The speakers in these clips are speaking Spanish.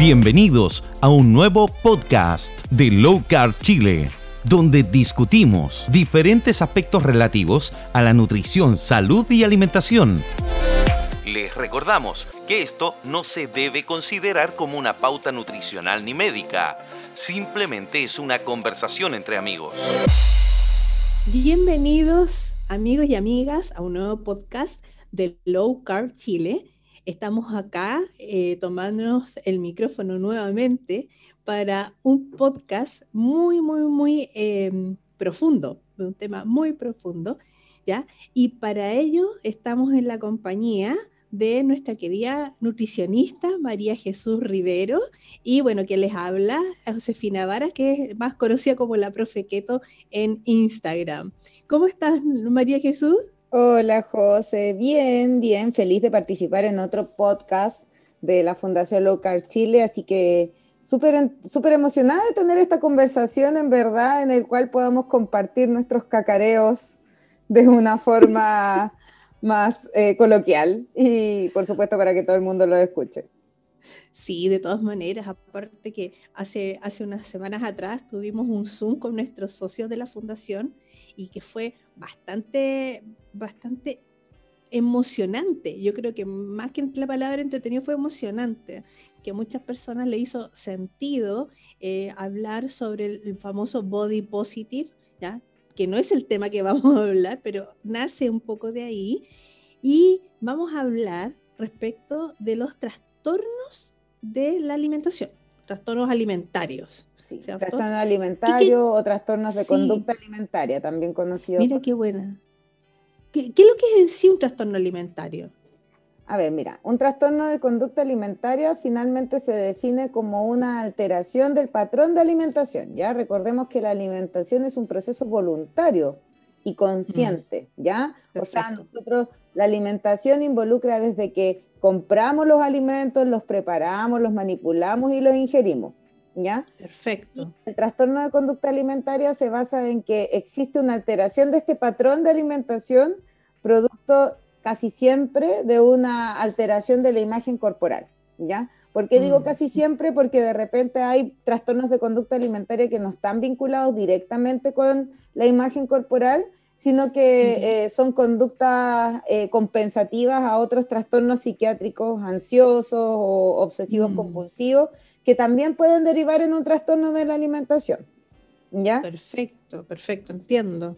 Bienvenidos a un nuevo podcast de Low Carb Chile, donde discutimos diferentes aspectos relativos a la nutrición, salud y alimentación. Les recordamos que esto no se debe considerar como una pauta nutricional ni médica, simplemente es una conversación entre amigos. Bienvenidos amigos y amigas a un nuevo podcast de Low Carb Chile estamos acá eh, tomándonos el micrófono nuevamente para un podcast muy, muy, muy em, profundo, un tema muy profundo, ¿ya? Y para ello estamos en la compañía de nuestra querida nutricionista María Jesús Rivero y bueno, que les habla Josefina Vara, que es más conocida como la Profe Keto en Instagram. ¿Cómo estás, María Jesús? Hola José, bien, bien, feliz de participar en otro podcast de la Fundación Low Carb Chile, así que súper súper emocionada de tener esta conversación en verdad en el cual podamos compartir nuestros cacareos de una forma más eh, coloquial y por supuesto para que todo el mundo lo escuche. Sí, de todas maneras, aparte que hace, hace unas semanas atrás tuvimos un Zoom con nuestros socios de la fundación y que fue bastante, bastante emocionante. Yo creo que más que la palabra entretenido fue emocionante, que a muchas personas le hizo sentido eh, hablar sobre el, famoso body positive, ¿ya? que no es el tema que vamos a hablar, pero nace un poco de ahí. Y vamos a hablar respecto de los trastornos de la alimentación, trastornos alimentarios. Sí, trastornos alimentarios o trastornos de conducta alimentaria, también conocidos. Mira qué buena. ¿Qué, es lo que es en sí un trastorno alimentario? A ver, mira, un trastorno de conducta alimentaria finalmente se define como una alteración del patrón de alimentación, ¿ya? Recordemos que la alimentación es un proceso voluntario y consciente, ¿ya? O sea, nosotros, la alimentación involucra desde que compramos los alimentos, los preparamos, los manipulamos y los ingerimos. ¿Ya? Perfecto. el trastorno de conducta alimentaria se basa en que existe una alteración de este patrón de alimentación, producto casi siempre de una alteración de la imagen corporal, ¿ya? ¿Por qué digo mm. casi siempre? Porque de repente hay trastornos de conducta alimentaria que no están vinculados directamente con la imagen corporal, sino que eh, son conductas eh, compensativas a otros trastornos psiquiátricos ansiosos o obsesivos mm. compulsivos que también pueden derivar en un trastorno de la alimentación. ¿Ya? Perfecto, perfecto, entiendo.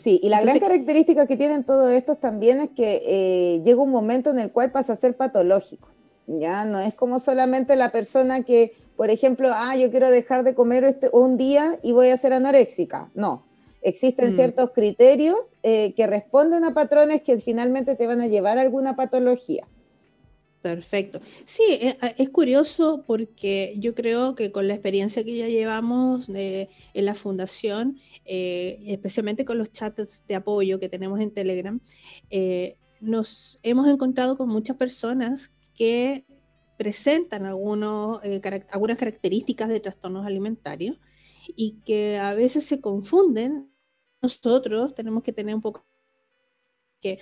Sí, y la gran característica que tienen todos estos también es que eh, llega un momento en el cual pasa a ser patológico. Ya no es como solamente la persona que, por ejemplo, ah, yo quiero dejar de comer este, un día y voy a ser anoréxica. No, Existen mm. ciertos criterios eh, que responden a patrones que finalmente te van a llevar a alguna patología. Perfecto. Sí, eh, es, curioso porque yo creo que con la experiencia que ya llevamos en la fundación, eh, especialmente con los chats de apoyo que tenemos en Telegram, nos hemos encontrado con muchas personas que presentan algunos, algunas características de trastornos alimentarios y que a veces se confunden. Nosotros tenemos que tener un poco que...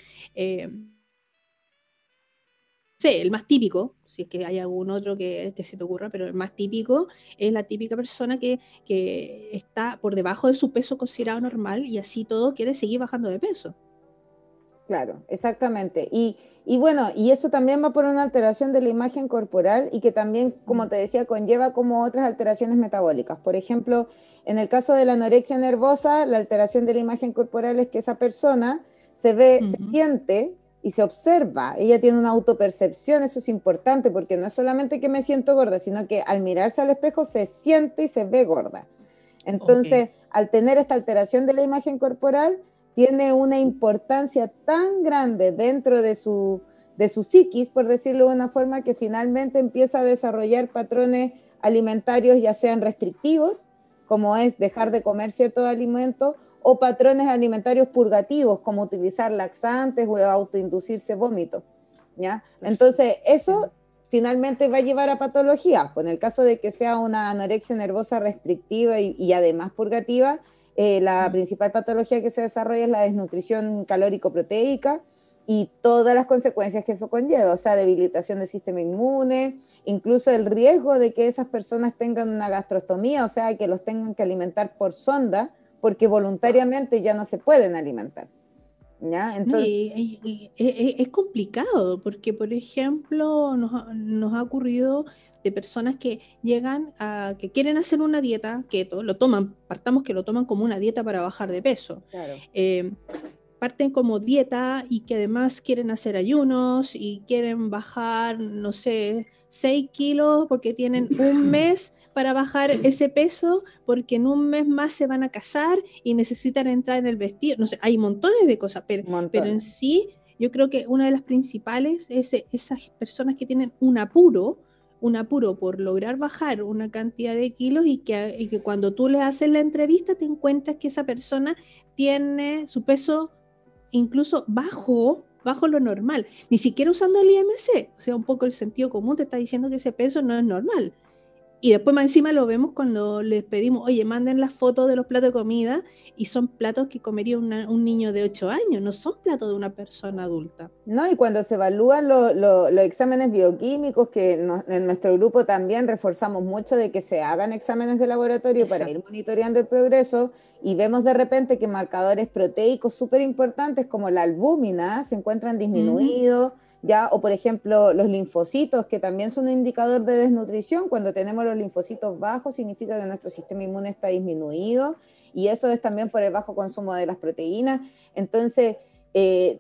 Sí, el más típico, si es que hay algún otro que, se te ocurra, pero el más típico es la típica persona que, que, está por debajo de su peso considerado normal y así todo quiere seguir bajando de peso. Claro, exactamente. Y, bueno, y eso también va por una alteración de la imagen corporal y que también, como te decía, conlleva como otras alteraciones metabólicas. Por ejemplo, en el caso de la anorexia nervosa, la alteración de la imagen corporal es que esa persona se ve, se siente y se observa. Ella tiene una autopercepción, eso es importante porque no es solamente que me siento gorda, sino que al mirarse al espejo se siente y se ve gorda. Entonces, al tener esta alteración de la imagen corporal, tiene una importancia tan grande dentro de su, de su psiquis, por decirlo de una forma, que finalmente empieza a desarrollar patrones alimentarios, ya sean restrictivos, como es dejar de comer ciertos alimentos, o patrones alimentarios purgativos, como utilizar laxantes o autoinducirse vómito. ¿ya? Entonces, eso finalmente va a llevar a patología. Pues en el caso de que sea una anorexia nervosa restrictiva y, y además purgativa, eh, la principal patología que se desarrolla es la desnutrición calórico-proteica, y todas las consecuencias que eso conlleva, o sea, debilitación del sistema inmune, incluso el riesgo de que esas personas tengan una gastrostomía, o sea, que los tengan que alimentar por sonda, porque voluntariamente ya no se pueden alimentar. ¿ya? Entonces... es, complicado, porque, por ejemplo, nos, nos, ha ocurrido de personas que llegan a, que quieren hacer una dieta keto, lo toman, partamos que lo toman como una dieta para bajar de peso. Claro. Eh, parten como dieta y que además quieren hacer ayunos y quieren bajar, no sé, 6 kilos porque tienen un mes para bajar ese peso porque en un mes más se van a casar y necesitan entrar en el vestido. No sé, hay montones de cosas, pero, pero en sí yo creo que una de las principales es esas personas que tienen un apuro, un apuro por lograr bajar una cantidad de kilos y que, y que cuando tú le haces la entrevista te encuentras que esa persona tiene su peso incluso bajo, bajo lo normal, ni siquiera usando el IMC, o sea, un poco el sentido común te está diciendo que ese peso no es normal. Y después más encima lo vemos cuando les pedimos, oye, manden las fotos de los platos de comida y son platos que comería un niño de 8 años, no son platos de una persona adulta. No, y cuando se evalúan los exámenes bioquímicos, que en nuestro grupo también reforzamos mucho de que se hagan exámenes de laboratorio para ir monitoreando el progreso y vemos de repente que marcadores proteicos súper importantes como la albúmina se encuentran disminuidos ya, o por ejemplo los linfocitos, que también son un indicador de desnutrición, cuando tenemos los linfocitos bajos significa que nuestro sistema inmune está disminuido y eso es también por el bajo consumo de las proteínas. Entonces, eh,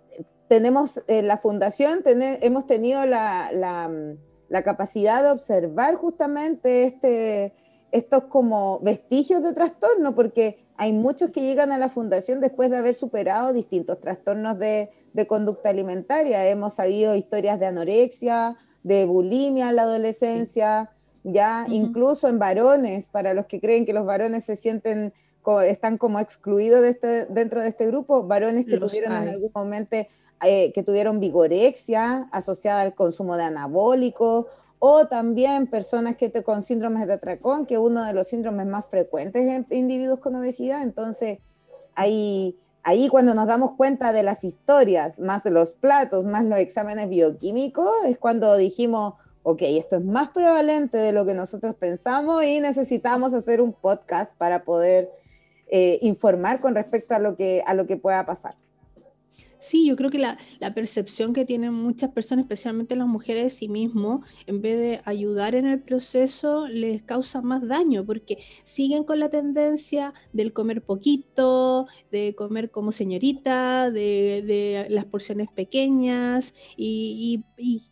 tenemos en eh, la fundación, hemos tenido la, la, capacidad de observar justamente este, estos como vestigios de trastorno, porque hay muchos que llegan a la fundación después de haber superado distintos trastornos de, conducta alimentaria. Hemos sabido historias de anorexia, de bulimia en la adolescencia, ya incluso en varones, para los que creen que los varones se sienten, están como excluidos de este, dentro de este grupo, varones que tuvieron en algún momento, eh, que tuvieron vigorexia asociada al consumo de anabólicos o también personas que con síndromes de atracón, que es uno de los síndromes más frecuentes en individuos con obesidad. Entonces, ahí, ahí cuando nos damos cuenta de las historias, más los platos, más los exámenes bioquímicos, es cuando dijimos, ok, esto es más prevalente de lo que nosotros pensamos y necesitamos hacer un podcast para poder eh, informar con respecto a lo que, a lo que pueda pasar. Sí, yo creo que la, percepción que tienen muchas personas, especialmente las mujeres de sí mismos, en vez de ayudar en el proceso, les causa más daño porque siguen con la tendencia del comer poquito, de comer como señorita, de, las porciones pequeñas y,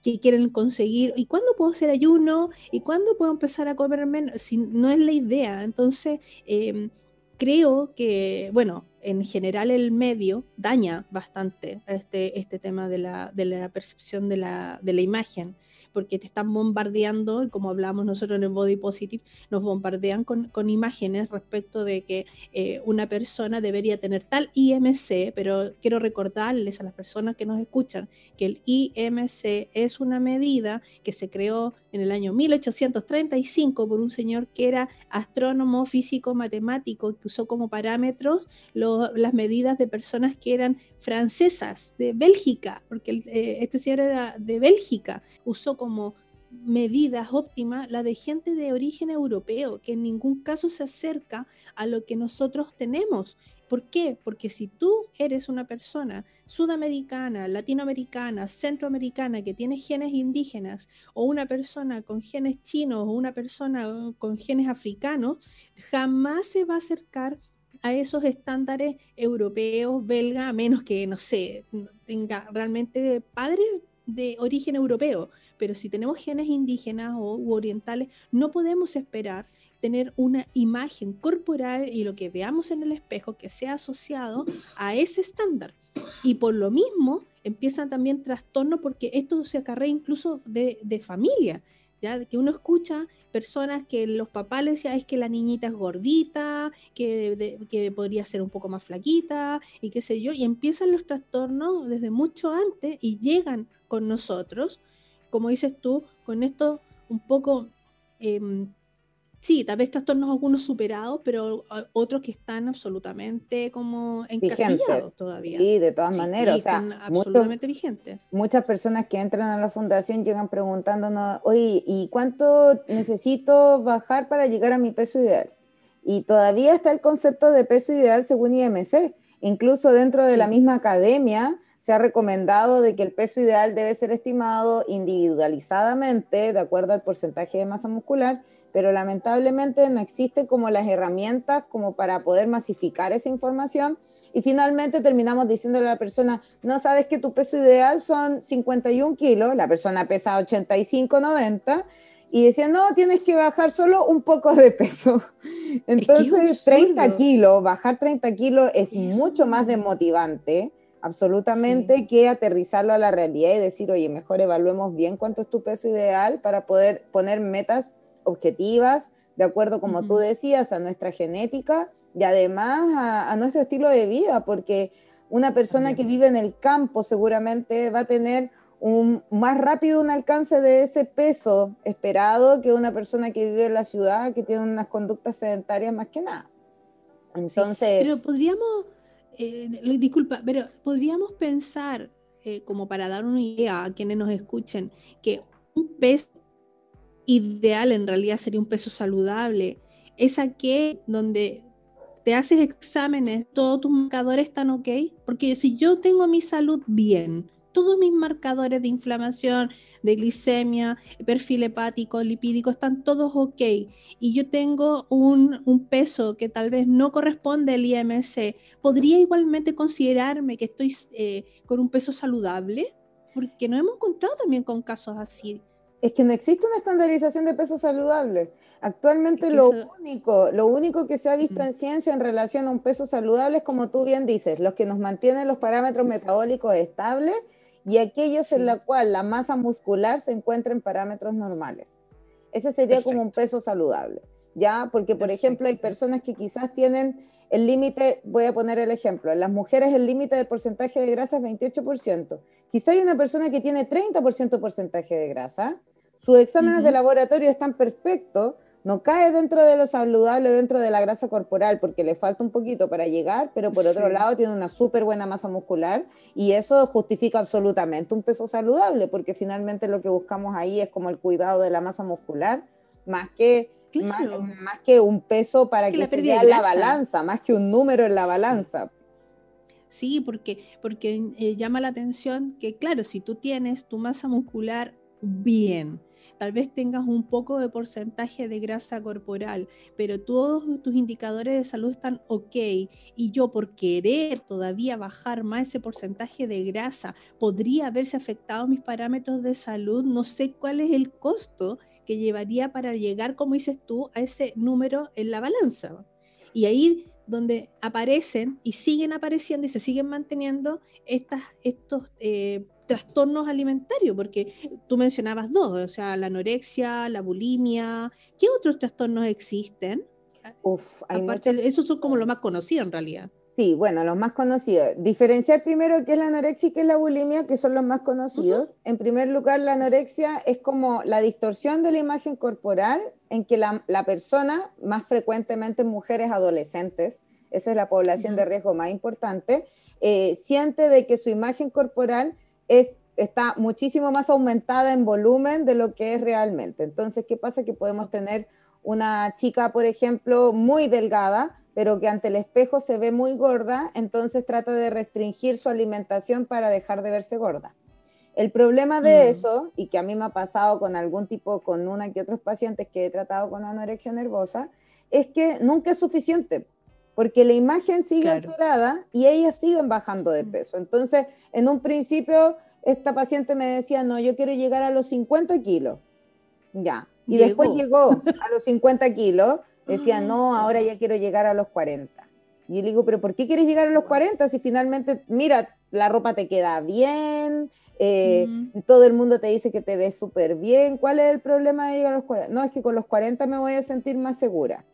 que quieren conseguir. ¿Y cuándo puedo hacer ayuno? ¿Y cuándo puedo empezar a comer menos? Si no es la idea. Entonces, em, creo que, bueno, en general el medio daña bastante este, este tema de la, de la percepción de la, de la imagen porque te están bombardeando, y como hablamos nosotros en el Body Positive, nos bombardean con, imágenes respecto de que eh, una persona debería tener tal IMC, pero quiero recordarles a las personas que nos escuchan que el IMC es una medida que se creó en el año 1835 por un señor que era astrónomo, físico, matemático, que usó como parámetros las medidas de personas que eran francesas de Bélgica, porque eh, este señor era de Bélgica, usó como medidas óptimas la de gente de origen europeo, que en ningún caso se acerca a lo que nosotros tenemos. ¿Por qué? Porque si tú eres una persona sudamericana, latinoamericana, centroamericana que tiene genes indígenas, o una persona con genes chinos, o una persona con genes africanos, jamás se va a acercar a esos estándares europeos, belga, a menos que, no sé, tenga realmente padres de origen europeo. Pero si tenemos genes indígenas o u orientales, no podemos esperar tener una imagen corporal y lo que veamos en el espejo que sea asociado a ese estándar. Y por lo mismo empiezan también trastornos porque esto se acarrea incluso de, de familia. ¿ya? Que uno escucha personas que los papás le decían es que la niñita es gordita, que, que podría ser un poco más flaquita y qué sé yo, y empiezan los trastornos desde mucho antes y llegan con nosotros, como dices tú, con esto un poco em, Sí, tal vez trastornos algunos superados, pero otros que están absolutamente como encasillados todavía. Sí, de todas maneras. O sea, absolutamente vigentes. Muchas personas que entran a la fundación llegan preguntándonos, oye, ¿y cuánto necesito bajar para llegar a mi peso ideal? Y todavía está el concepto de peso ideal según IMC. Incluso dentro de la misma academia se ha recomendado de que el peso ideal debe ser estimado individualizadamente de acuerdo al porcentaje de masa muscular pero lamentablemente no existen como las herramientas como para poder masificar esa información. Y finalmente terminamos diciéndole a la persona, no sabes que tu peso ideal son 51 kilos, la persona pesa 85, 90, y decía, no, tienes que bajar solo un poco de peso. Entonces, 30 kilos, bajar 30 kilos es, mucho más desmotivante, absolutamente, que aterrizarlo a la realidad y decir, oye, mejor evaluemos bien cuánto es tu peso ideal para poder poner metas objetivas, de acuerdo, como tú decías, a nuestra genética y además a, nuestro estilo de vida, porque una persona que vive en el campo seguramente va a tener un, más rápido un alcance de ese peso esperado que una persona que vive en la ciudad, que tiene unas conductas sedentarias más que nada. Entonces... pero podríamos, eh, disculpa, pero podríamos pensar, eh, como para dar una idea a quienes nos escuchen, que un peso ideal en realidad sería un peso saludable, es aquel donde te haces exámenes, todos tus marcadores están ok, porque si yo tengo mi salud bien, todos mis marcadores de inflamación, de glicemia, perfil hepático, lipídico, están todos ok. Y yo tengo un, peso que tal vez no corresponde al IMC. ¿Podría igualmente considerarme que estoy eh, con un peso saludable? Porque nos hemos encontrado también con casos así es que no existe una estandarización de peso saludable. Actualmente lo, único, lo único que se ha visto en ciencia en relación a un peso saludable es, como tú bien dices, los que nos mantienen los parámetros metabólicos estables y aquellos en la cual la masa muscular se encuentra en parámetros normales. Ese sería como un peso saludable, ¿ya? Porque, por ejemplo, hay personas que quizás tienen el límite, voy a poner el ejemplo, en las mujeres el límite del porcentaje de grasa es 28%. Quizá hay una persona que tiene 30% porcentaje de grasa, sus exámenes de laboratorio están perfectos, no cae dentro de lo saludable, dentro de la grasa corporal, porque le falta un poquito para llegar, pero por otro lado tiene una súper buena masa muscular y eso justifica absolutamente un peso saludable, porque finalmente lo que buscamos ahí es como el cuidado de la masa muscular, más que, más, que un peso para que, se vea la balanza, más que un número en la balanza. Sí, porque, porque eh, llama la atención que, claro, si tú tienes tu masa muscular bien, tal vez tengas un poco de porcentaje de grasa corporal, pero todos tus indicadores de salud están ok y yo por querer todavía bajar más ese porcentaje de grasa, podría haberse afectado mis parámetros de salud, no sé cuál es el costo que llevaría para llegar, como dices tú, a ese número en la balanza. Y ahí donde aparecen y siguen apareciendo y se siguen manteniendo estas, estos eh, trastornos alimentarios, porque tú mencionabas dos, o sea, la anorexia, la bulimia, ¿qué otros trastornos existen? Uf, Aparte, esos son como los más conocidos en realidad. Sí, bueno, los más conocidos. Diferenciar primero qué es la anorexia y qué es la bulimia, que son los más conocidos. En primer lugar, la anorexia es como la distorsión de la imagen corporal en que la, persona, más frecuentemente mujeres adolescentes, esa es la población de riesgo más importante, eh, siente de que su imagen corporal es, está muchísimo más aumentada en volumen de lo que es realmente. Entonces, ¿qué pasa? Que podemos tener una chica, por ejemplo, muy delgada, pero que ante el espejo se ve muy gorda, entonces trata de restringir su alimentación para dejar de verse gorda. El problema de mm. eso, y que a mí me ha pasado con algún tipo, con una que otros pacientes que he tratado con anorexia nervosa, es que nunca es suficiente porque la imagen sigue alterada y ellas siguen bajando de mm. peso. Entonces, en un principio, esta paciente me decía, no, yo quiero llegar a los 50 kilos. Ya. Y después llegó a los 50 kilos, decía, no, ahora ya quiero llegar a los 40. Y yo le digo, pero ¿por qué quieres llegar a los 40 si finalmente, mira, la ropa te queda bien, eh, todo el mundo te dice que te ves súper bien, ¿cuál es el problema de llegar a los 40? No, es que con los 40 me voy a sentir más segura.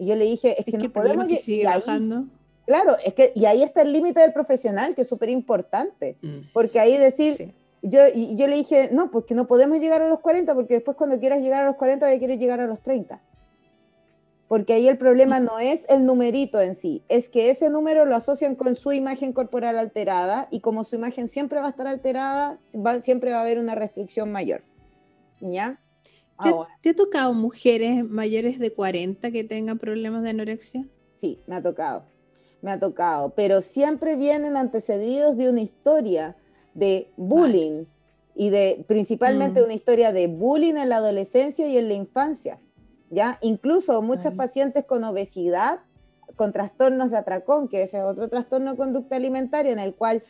Y yo le dije, es, que, no podemos... Que sigue bajando. Claro, es que, y ahí está el límite del profesional, que es súper importante, mm. porque ahí decir, yo, yo le dije, no, pues que no podemos llegar a los 40, porque después cuando quieras llegar a los 40 ya quieres llegar a los 30. porque ahí el problema no es el numerito en sí, es que ese número lo asocian con su imagen corporal alterada y como su imagen siempre va a estar alterada, siempre va a haber una restricción mayor. ¿Ya? ¿Te, ha tocado mujeres mayores de 40 que tengan problemas de anorexia? Sí, me ha tocado, me ha tocado, pero siempre vienen antecedidos de una historia de bullying y de principalmente mm. una historia de bullying en la adolescencia y en la infancia. ¿ya? Incluso muchas pacientes con obesidad, con trastornos de atracón, que ese es otro trastorno de conducta alimentaria en el cual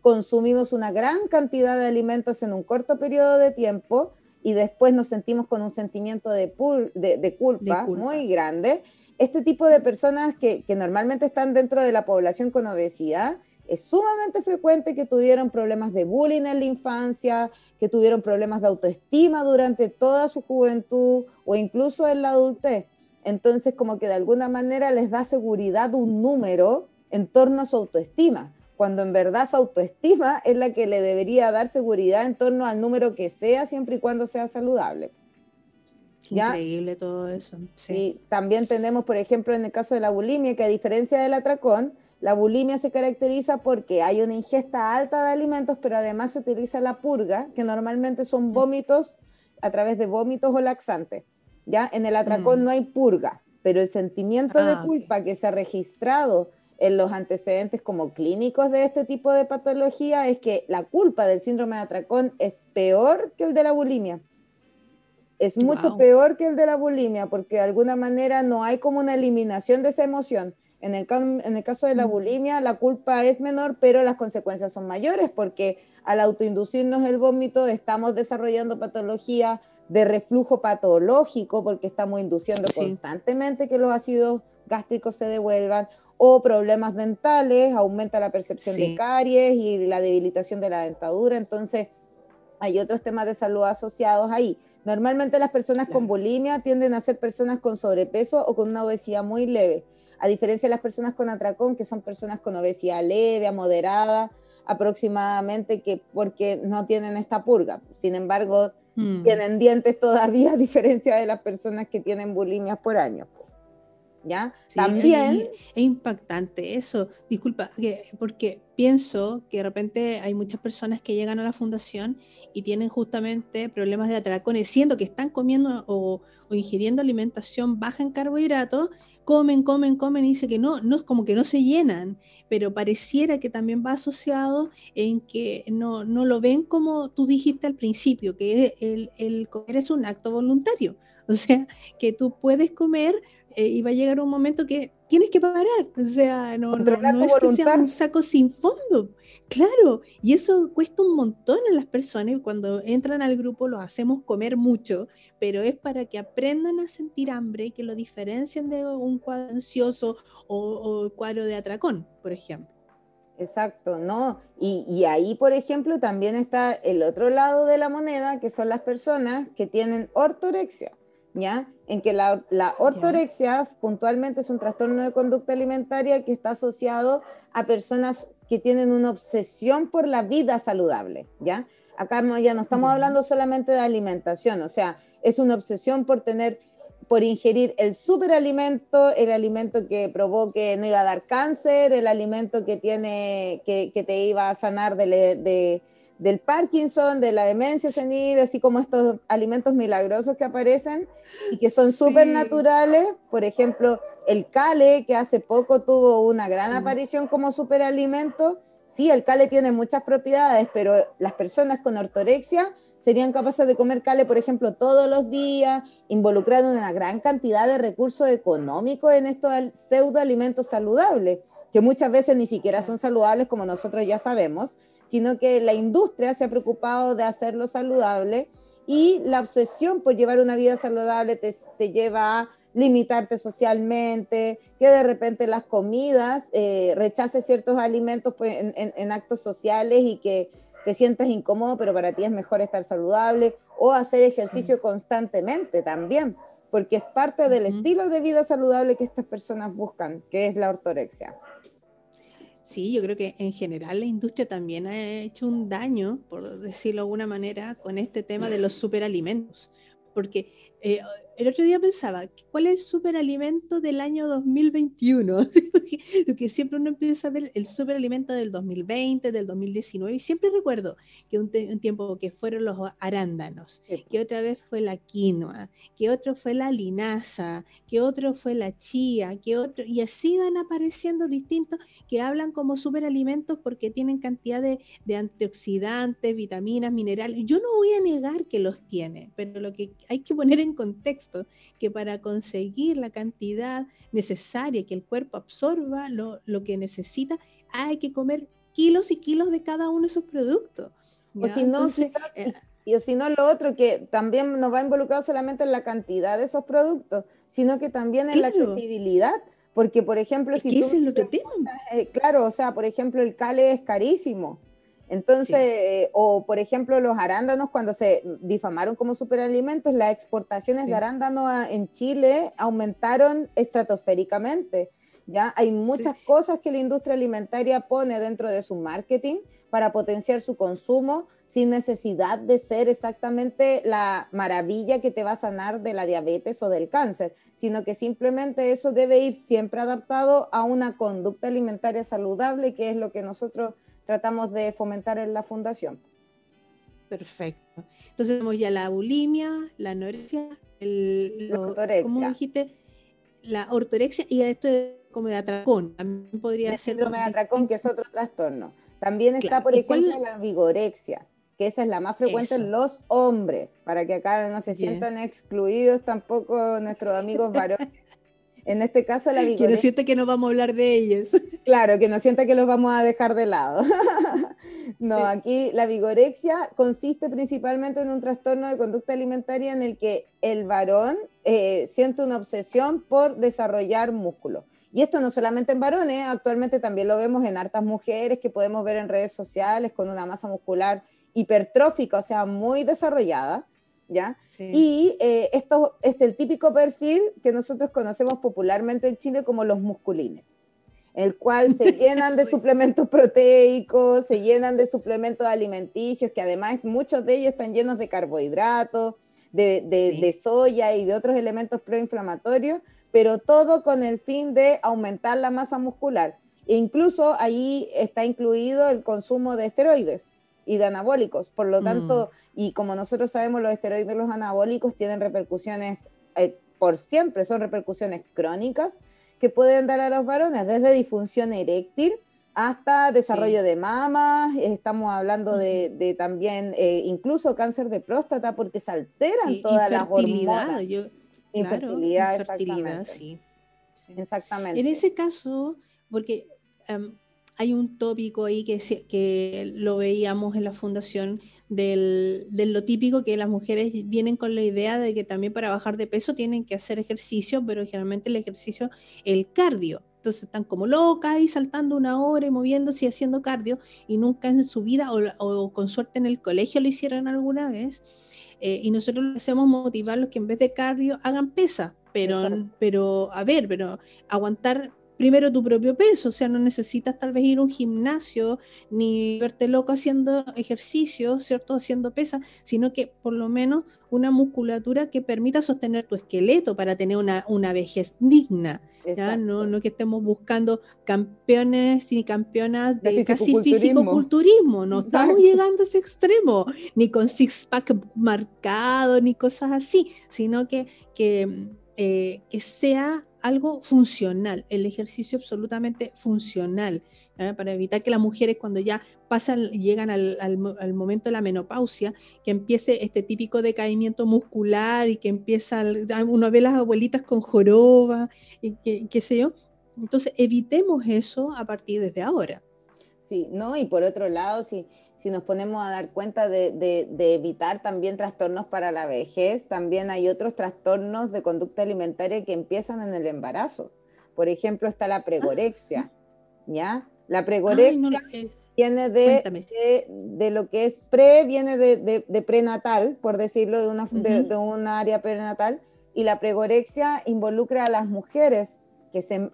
consumimos una gran cantidad de alimentos en un corto periodo de tiempo y después nos sentimos con un sentimiento de, de, culpa, muy grande. Este tipo de personas que, que normalmente están dentro de la población con obesidad, es sumamente frecuente que tuvieron problemas de bullying en la infancia, que tuvieron problemas de autoestima durante toda su juventud o incluso en la adultez. Entonces, como que de alguna manera les da seguridad un número en torno a su autoestima, cuando en verdad su autoestima es la que le debería dar seguridad en torno al número que sea, siempre y cuando sea saludable. Increíble todo eso. sí, también tenemos, por ejemplo, en el caso de la bulimia, que a diferencia del atracón, la bulimia se caracteriza porque hay una ingesta alta de alimentos, pero además se utiliza la purga, que normalmente son mm. vómitos a través de vómitos o laxantes. ¿ya? En el atracón mm. no hay purga, pero el sentimiento de ah, culpa que se ha registrado en los antecedentes como clínicos de este tipo de patología es que la culpa del síndrome de atracón es peor que el de la bulimia. Es mucho peor que el de la bulimia porque de alguna manera no hay como una eliminación de esa emoción. En el, en el caso de la bulimia, la culpa es menor, pero las consecuencias son mayores porque al autoinducirnos el vómito estamos desarrollando patología de reflujo patológico porque estamos induciendo constantemente que los ácidos gástricos se devuelvan o problemas dentales, aumenta la percepción de caries y la debilitación de la dentadura. Entonces, hay otros temas de salud asociados ahí. Normalmente las personas con bulimia tienden a ser personas con sobrepeso o con una obesidad muy leve a diferencia de las personas con atracón, que son personas con obesidad leve a moderada, aproximadamente, que porque no tienen esta purga. Sin embargo, hmm. tienen dientes todavía, a diferencia de las personas que tienen bulimias por año. ¿Ya? También... Es, impactante eso. Disculpa, porque pienso que de repente hay muchas personas que llegan a la fundación y tienen justamente problemas de atracones, siendo que están comiendo o, o ingiriendo alimentación baja en carbohidratos comen, comen, comen y dice que no, no es como que no se llenan, pero pareciera que también va asociado en que no, no lo ven como tú dijiste al principio, que el, el comer es un acto voluntario, o sea, que tú puedes comer eh, y va a llegar un momento que tienes que parar, o sea, no, no, es que sea un saco sin fondo, claro, y eso cuesta un montón a las personas cuando entran al grupo lo hacemos comer mucho, pero es para que aprendan a sentir hambre y que lo diferencien de un cuadro ansioso o, el cuadro de atracón, por ejemplo. Exacto, ¿no? Y, y, ahí, por ejemplo, también está el otro lado de la moneda, que son las personas que tienen ortorexia. En que la, ortorexia puntualmente es un trastorno de conducta alimentaria que está asociado a personas que tienen una obsesión por la vida saludable, ¿ya? Acá ya no estamos hablando solamente de alimentación, o sea, es una obsesión por tener, por ingerir el superalimento, el alimento que provoque, no iba a dar cáncer, el alimento que tiene, que, te iba a sanar de del Parkinson, de la demencia senil, así como estos alimentos milagrosos que aparecen y que son súper naturales. Por ejemplo, el cale, que hace poco tuvo una gran aparición como superalimento. Sí, el cale tiene muchas propiedades, pero las personas con ortorexia serían capaces de comer cale, por ejemplo, todos los días, involucrando una gran cantidad de recursos económicos en estos pseudoalimentos saludables que muchas veces ni siquiera son saludables como nosotros ya sabemos, sino que la industria se ha preocupado de hacerlo saludable y la obsesión por llevar una vida saludable te, lleva a limitarte socialmente, que de repente las comidas eh, rechaces ciertos alimentos pues, en, actos sociales y que te sientas incómodo, pero para ti es mejor estar saludable, o hacer ejercicio constantemente también, porque es parte del estilo de vida saludable que estas personas buscan, que es la ortorexia. Sí, yo creo que en general la industria también ha hecho un daño, por decirlo de alguna manera, con este tema de los superalimentos. Porque eh, el otro día pensaba, ¿cuál es el superalimento del año 2021? Porque siempre uno empieza a ver el superalimento del 2020, del 2019, y siempre recuerdo que un, tiempo que fueron los arándanos, que otra vez fue la quinoa, que otro fue la linaza, que otro fue la chía, que otro, y así van apareciendo distintos que hablan como superalimentos porque tienen cantidad de, de antioxidantes, vitaminas, minerales. Yo no voy a negar que los tiene, pero lo que hay que poner en contexto que para conseguir la cantidad necesaria que el cuerpo absorba lo, que necesita, hay que comer kilos y kilos de cada uno de esos productos. O si no, eh, y, si no lo otro, que también nos va involucrado solamente en la cantidad de esos productos, sino que también en la accesibilidad. Porque, por ejemplo, si tú... Eh, claro, o sea, por ejemplo, el cale es carísimo. Entonces, eh, o por ejemplo, los arándanos, cuando se difamaron como superalimentos, las exportaciones de arándanos en Chile aumentaron estratosféricamente. ¿ya? Hay muchas cosas que la industria alimentaria pone dentro de su marketing para potenciar su consumo sin necesidad de ser exactamente la maravilla que te va a sanar de la diabetes o del cáncer, sino que simplemente eso debe ir siempre adaptado a una conducta alimentaria saludable, que es lo que nosotros tratamos de fomentar en la fundación. Perfecto. Entonces tenemos ya la bulimia, la anorexia, la ortorexia. dijiste? La ortorexia y esto es como de atracón. También podría el ser. Síndrome de atracón, que es otro trastorno. También está, por ejemplo, la vigorexia, que esa es la más frecuente en los hombres, para que acá no se sientan excluidos tampoco nuestros amigos varones en este caso, la vigorexia. Que no sienta que no vamos a hablar de ellos. Claro, que no sienta que los vamos a dejar de lado. no, aquí la vigorexia consiste principalmente en un trastorno de conducta alimentaria en el que el varón eh, siente una obsesión por desarrollar músculo. Y esto no solamente en varones, actualmente también lo vemos en hartas mujeres que podemos ver en redes sociales con una masa muscular hipertrófica, o sea, muy desarrollada ¿ya? Y eh, esto es el típico perfil que nosotros conocemos popularmente en Chile como los musculines, el cual se llenan de suplementos proteicos, se llenan de suplementos alimenticios, que además muchos de ellos están llenos de carbohidratos, de, de soya y de otros elementos proinflamatorios, pero todo con el fin de aumentar la masa muscular. E incluso ahí está incluido el consumo de esteroides y de anabólicos. Por lo tanto, mm. y como nosotros sabemos, los esteroides los anabólicos tienen repercusiones eh, por siempre, son repercusiones crónicas que pueden dar a los varones, desde disfunción eréctil hasta desarrollo de mamas, estamos hablando de, también eh, incluso cáncer de próstata porque se alteran todas las hormonas. infertilidad, exactamente. Sí. Exactamente. En ese caso, porque em, hay un tópico ahí que, que lo veíamos en la fundación del, lo típico que las mujeres vienen con la idea de que también para bajar de peso tienen que hacer ejercicio, pero generalmente el ejercicio, el cardio. Entonces están como locas y saltando una hora y moviéndose y haciendo cardio y nunca en su vida o, con suerte en el colegio lo hicieron alguna vez. Eh, y nosotros les hacemos motivarlos que en vez de cardio hagan pesa, pero, pero a ver, pero aguantar primero tu propio peso, o sea, no necesitas tal vez ir a un gimnasio ni verte loco haciendo ejercicio, ¿cierto? Haciendo pesa, sino que por lo menos una musculatura que permita sostener tu esqueleto para tener una, una vejez digna, ¿ya? No, no que estemos buscando campeones y campeonas de, casi fisicoculturismo, no estamos llegando a ese extremo, ni con six-pack marcado, ni cosas así, sino que, que, eh, que sea algo funcional, el ejercicio absolutamente funcional, para evitar que las mujeres cuando ya pasan, llegan al, momento de la menopausia, que empiece este típico decaimiento muscular y que empieza, uno ve las abuelitas con joroba y que, qué sé yo. Entonces, evitemos eso a partir desde ahora. Sí, ¿no? Y por otro lado, si, si nos ponemos a dar cuenta de, evitar también trastornos para la vejez, también hay otros trastornos de conducta alimentaria que empiezan en el embarazo. Por ejemplo, está la pregorexia, ¿ya? La pregorexia viene de, de, lo que es pre, viene de, prenatal, por decirlo, de una, de un área prenatal, y la pregorexia involucra a las mujeres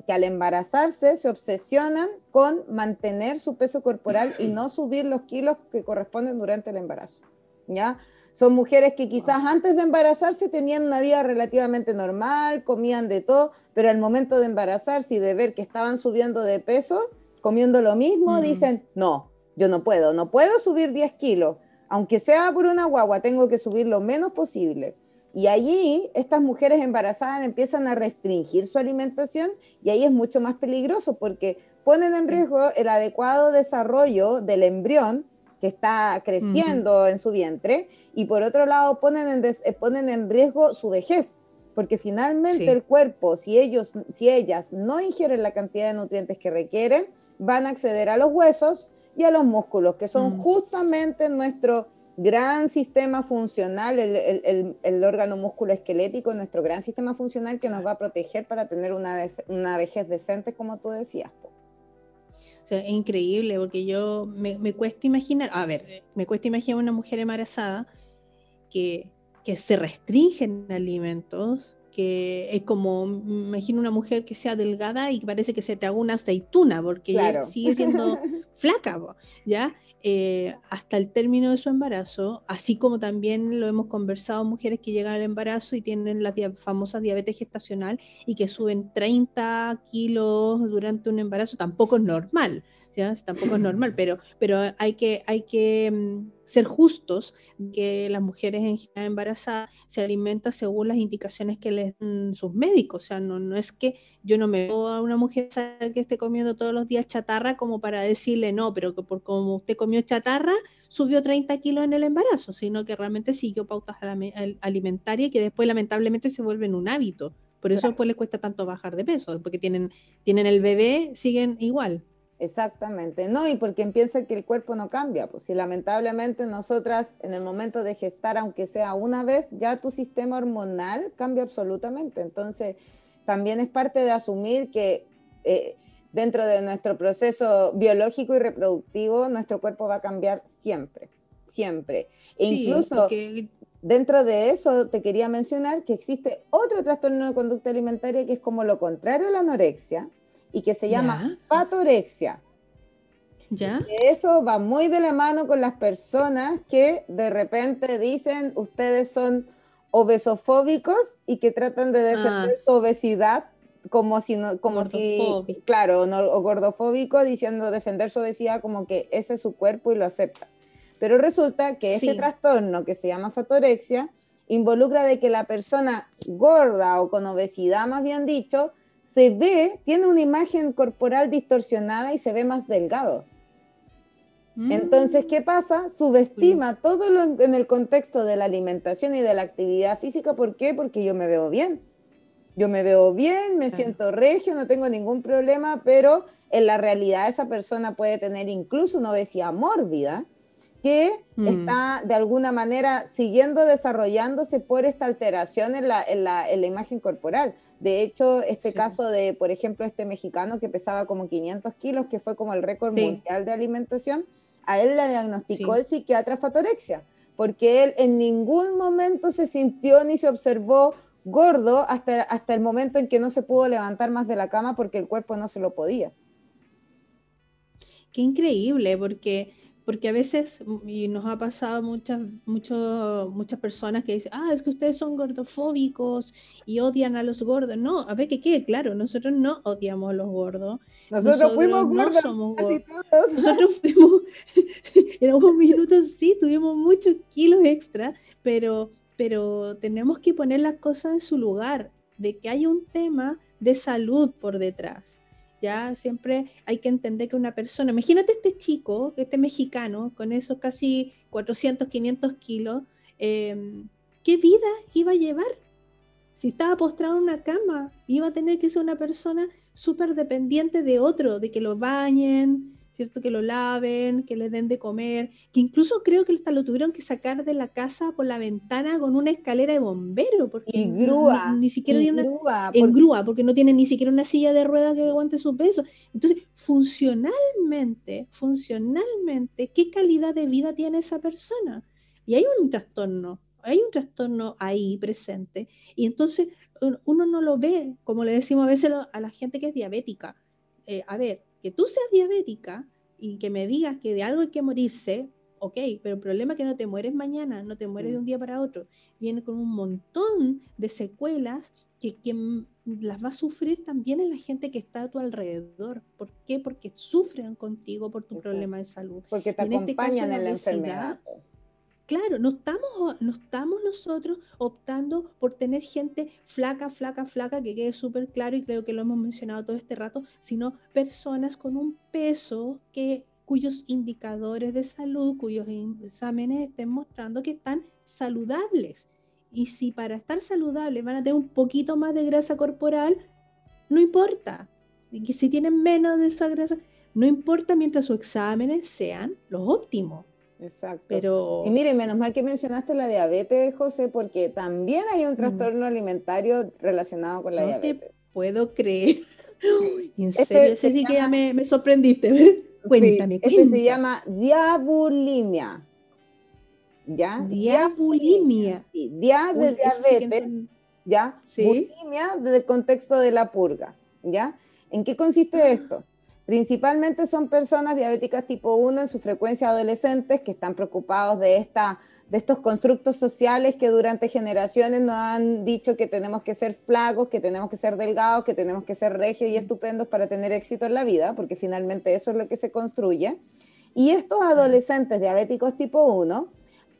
que, al embarazarse se obsesionan con mantener su peso corporal y no subir los kilos que corresponden durante el embarazo. ¿ya? Son mujeres que quizás antes de embarazarse tenían una vida relativamente normal, comían de todo, pero al momento de embarazarse y de ver que estaban subiendo de peso, comiendo lo mismo, dicen, no, yo no puedo, no puedo subir 10 kilos, aunque sea por una guagua, tengo que subir lo menos posible. Y allí estas mujeres embarazadas empiezan a restringir su alimentación y ahí es mucho más peligroso porque ponen en riesgo el adecuado desarrollo del embrión que está creciendo en su vientre y por otro lado ponen en, eh, ponen en riesgo su vejez, porque finalmente el cuerpo, si, ellos, si ellas no ingieren la cantidad de nutrientes que requieren, van a acceder a los huesos y a los músculos, que son mm. justamente nuestro gran sistema funcional, el, el, el, órgano músculo esquelético, nuestro gran sistema funcional que nos va a proteger para tener una, una vejez decente, como tú decías. O sea, es increíble porque yo me, me, cuesta imaginar, a ver, me cuesta imaginar una mujer embarazada que, que se restringen alimentos, que es como, me imagino una mujer que sea delgada y parece que se te haga una aceituna porque sigue siendo flaca, ¿ya? Eh, hasta el término de su embarazo, así como también lo hemos conversado, mujeres que llegan al embarazo y tienen la famosa diabetes gestacional y que suben 30 kilos durante un embarazo, tampoco es normal, tampoco es normal, pero, pero hay que, hay que mm, ser justos que las mujeres en general embarazadas se alimentan según las indicaciones que les dan sus médicos. O sea, no, no es que yo no me veo a una mujer que esté comiendo todos los días chatarra como para decirle no, pero que por como usted comió chatarra, subió 30 kilos en el embarazo, sino que realmente siguió pautas alimentarias que después lamentablemente se vuelven un hábito. Por eso después les cuesta tanto bajar de peso, porque tienen, tienen el bebé, siguen igual. Exactamente, no, y porque piensa que el cuerpo no cambia, pues si lamentablemente nosotras en el momento de gestar, aunque sea una vez, ya tu sistema hormonal cambia absolutamente. Entonces, también es parte de asumir que eh, dentro de nuestro proceso biológico y reproductivo, nuestro cuerpo va a cambiar siempre, siempre. E incluso dentro de eso te quería mencionar que existe otro trastorno de conducta alimentaria que es como lo contrario a la anorexia, y que se llama patorexia. ¿Ya? eso va muy de la mano con las personas que de repente dicen ustedes son obesofóbicos y que tratan de defender ah. su obesidad como si no, como si, claro, o gordofóbico diciendo defender su obesidad como que ese es su cuerpo y lo acepta. Pero resulta que ese trastorno que se llama fatorexia involucra de que la persona gorda o con obesidad, más bien dicho, se ve, tiene una imagen corporal distorsionada y se ve más delgado. Mm. Entonces, ¿qué pasa? Subestima todo lo en, el contexto de la alimentación y de la actividad física. ¿Por qué? Porque yo me veo bien. Yo me veo bien, me siento regio, no tengo ningún problema, pero en la realidad esa persona puede tener incluso una obesidad mórbida que mm. está de alguna manera siguiendo desarrollándose por esta alteración en la, en la, en la imagen corporal. De hecho, este caso de, por ejemplo, este mexicano que pesaba como 500 kilos, que fue como el récord mundial de alimentación, a él le diagnosticó el psiquiatra fatorexia, porque él en ningún momento se sintió ni se observó gordo hasta, hasta el momento en que no se pudo levantar más de la cama porque el cuerpo no se lo podía. Qué increíble, porque porque a veces, y nos ha pasado muchas, mucho, muchas personas que dicen, ah, es que ustedes son gordofóbicos y odian a los gordos. No, a ver que quede claro, nosotros no odiamos a los gordos. Nosotros, fuimos gordos. somos gordos. Nosotros fuimos, en algunos minutos sí, tuvimos muchos kilos extra, pero, pero tenemos que poner las cosas en su lugar, de que hay un tema de salud por detrás ¿ya? Siempre hay que entender que una persona, imagínate este chico, este mexicano, con esos casi 400, 500 kilos, em, ¿qué vida iba a llevar? Si estaba postrado en una cama, iba a tener que ser una persona súper dependiente de otro, de que lo bañen, ¿cierto? Que lo laven, que le den de comer, que incluso creo que hasta lo tuvieron que sacar de la casa por la ventana con una escalera de bombero. Porque y grúa. Ni, siquiera grúa, en grúa, porque no tienen ni siquiera una silla de ruedas que aguante su peso. Entonces, funcionalmente, funcionalmente, ¿qué calidad de vida tiene esa persona? Y hay un trastorno, hay un trastorno ahí presente. Y entonces uno no lo ve, como le decimos a veces a la gente que es diabética. Eh, a ver, que tú seas diabética y que me digas que de algo hay que morirse, ok, pero el problema es que no te mueres mañana, no te mueres de un día para otro. Viene con un montón de secuelas que quien las va a sufrir también es la gente que está a tu alrededor. ¿Por qué? Porque sufren contigo por tu problema de salud. Porque te este acompañan en la enfermedad claro, no estamos, no estamos nosotros optando por tener gente flaca, flaca, flaca, que quede súper claro y creo que lo hemos mencionado todo este rato, sino personas con un peso que cuyos indicadores de salud, cuyos exámenes estén mostrando que están saludables. Y si para estar saludables van a tener un poquito más de grasa corporal, no importa. Y que si tienen menos de esa grasa, no importa mientras sus exámenes sean los óptimos. Exacto. Pero... Y mire, menos mal que mencionaste la diabetes, José, porque también hay un mm. trastorno alimentario relacionado con la diabetes. puedo creer. en este serio, ese sí que ya me, sorprendiste. Cuéntame, Este se llama diabulimia. ¿Ya? Diabulimia. Sí, dia de diabetes, ¿ya? Bulimia desde el contexto de la purga, ¿ya? ¿En qué consiste ah. esto? Principalmente son personas diabéticas tipo 1 en su frecuencia adolescentes que están preocupados de, esta, de estos constructos sociales que durante generaciones nos han dicho que tenemos que ser flagos, que tenemos que ser delgados, que tenemos que ser regios y estupendos para tener éxito en la vida, porque finalmente eso es lo que se construye. Y estos adolescentes diabéticos tipo 1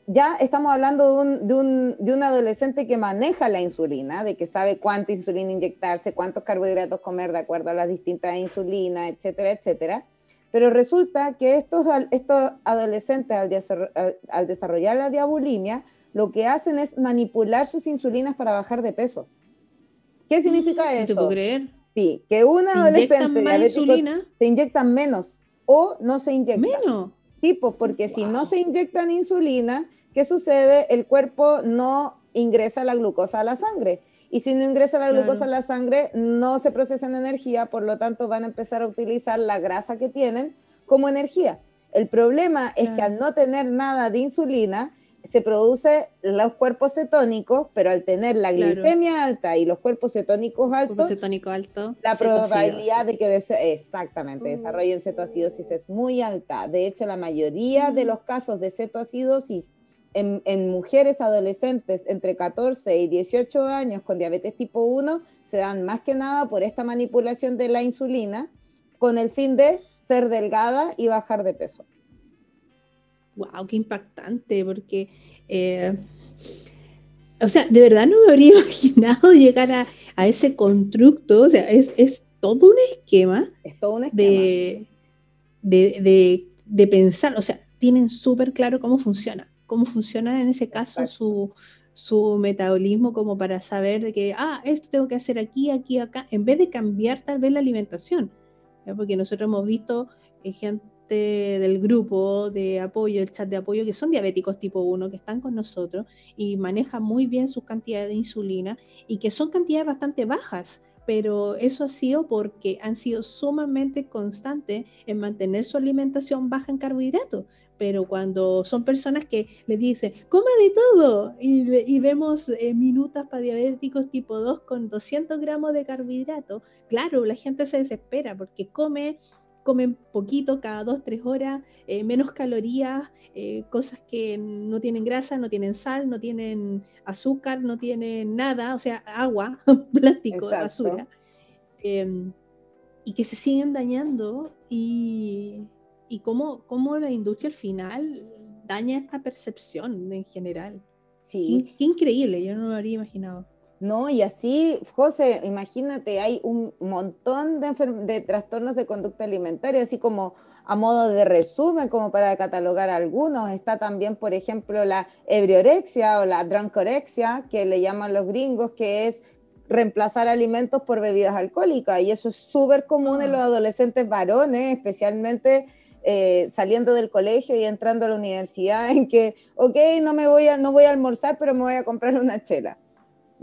ya estamos hablando de un, adolescente que maneja la insulina, de que sabe cuánta insulina inyectarse, cuántos carbohidratos comer de acuerdo a las distintas insulinas, etcétera, etcétera. Pero resulta que estos, estos adolescentes al, desarrollar la diabulimia, lo que hacen es manipular sus insulinas para bajar de peso. ¿Qué significa eso? ¿Te puedo creer? Sí, que un adolescente diabético se inyectan menos o no se inyectan. Menos tipo, porque si no se inyectan insulina, ¿qué sucede? El cuerpo no ingresa la glucosa a la sangre. Y si no ingresa la glucosa a la sangre, no se procesa en energía, por lo tanto van a empezar a utilizar la grasa que tienen como energía. El problema es que al no tener nada de insulina, se produce los cuerpos cetónicos, pero al tener la glicemia alta y los cuerpos cetónicos altos, alto, la probabilidad de que exactamente mm. desarrollen cetoacidosis es muy alta. De hecho, la mayoría de mm. los casos de cetoacidosis en, en, mujeres adolescentes entre 14 y 18 años con diabetes tipo 1 se dan más que nada por esta manipulación de la insulina con el fin de ser delgada y bajar de peso wow, qué impactante, porque, eh, o sea, de verdad no me habría imaginado llegar a, ese constructo, o sea, es, todo un esquema. Es todo un esquema. De, de, pensar, o sea, tienen súper claro cómo funciona, cómo funciona en ese caso su, su metabolismo como para saber de que, ah, esto tengo que hacer aquí, aquí, acá, en vez de cambiar tal vez la alimentación. Porque nosotros hemos visto gente del grupo de apoyo, el chat de apoyo, que son diabéticos tipo 1, que están con nosotros y manejan muy bien sus cantidades de insulina y que son cantidades bastante bajas, pero eso ha sido porque han sido sumamente constantes en mantener su alimentación baja en carbohidratos. Pero cuando son personas que le dicen, come de todo, y, vemos eh, minutas para diabéticos tipo 2 con 200 gramos de carbohidratos, claro, la gente se desespera porque come comen poquito, cada dos, tres horas, eh, menos calorías, eh, cosas que no tienen grasa, no tienen sal, no tienen azúcar, no tienen nada, o sea, agua, plástico, basura, em, y que se siguen dañando y, y cómo, cómo, la industria al final daña esta percepción en general. Sí. qué increíble, yo no lo habría imaginado. ¿No? Y así, José, imagínate, hay un montón de, de, trastornos de conducta alimentaria, así como a modo de resumen, como para catalogar algunos. Está también, por ejemplo, la ebriorexia o la drunkorexia, que le llaman los gringos, que es reemplazar alimentos por bebidas alcohólicas. Y eso es súper común en los ah. adolescentes varones, especialmente eh, saliendo del colegio y entrando a la universidad, en que, ok, no, me voy a, no voy a almorzar, pero me voy a comprar una chela.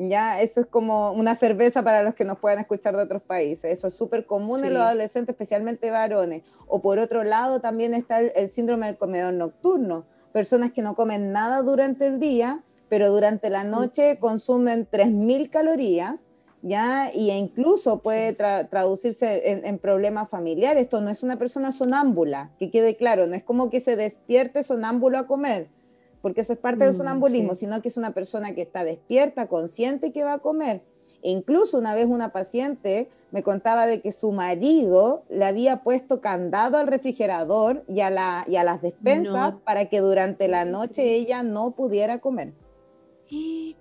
Ya, eso es como una cerveza para los que nos puedan escuchar de otros países. Eso es súper común en los adolescentes, especialmente varones. O por otro lado, también está el, síndrome del comedor nocturno. Personas que no comen nada durante el día, pero durante la noche consumen 3.000 calorías ¿ya? Y incluso puede traducirse en, problemas familiares. Esto no es una persona sonámbula, que quede claro, no es como que se despierte sonámbulo a comer, porque eso es parte del mm, sonambulismo, sino que es una persona que está despierta, consciente que va a comer. E incluso una vez una paciente me contaba de que su marido le había puesto candado al refrigerador y a, la, y a las despensas para que durante la noche ella no pudiera comer.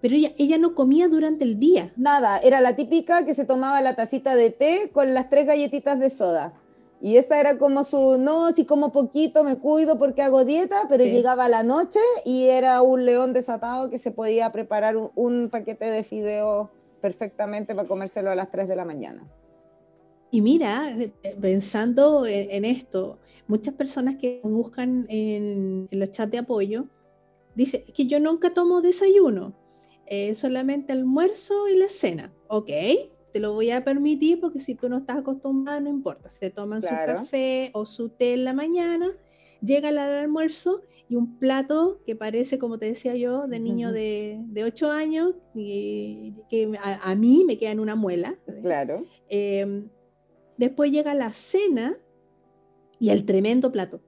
Pero ella, ella no comía durante el día. Nada, era la típica que se tomaba la tacita de té con las tres galletitas de soda. Y esa era como su, no, si como poquito me cuido porque hago dieta, pero llegaba la noche y era un león desatado que se podía preparar un, paquete de fideo perfectamente para comérselo a las 3 de la mañana. Y mira, eh, pensando en, esto, muchas personas que buscan en, en los chats de apoyo, Dice que yo nunca tomo desayuno, eh, solamente almuerzo y la cena. Ok, te lo voy a permitir porque si tú no estás acostumbrado, no importa. Se toman su café o su té en la mañana, llega el almuerzo y un plato que parece, como te decía yo, de niño de, de 8 años, y, que a, mí me queda en una muela. Claro. Em, después llega la cena y el tremendo plato.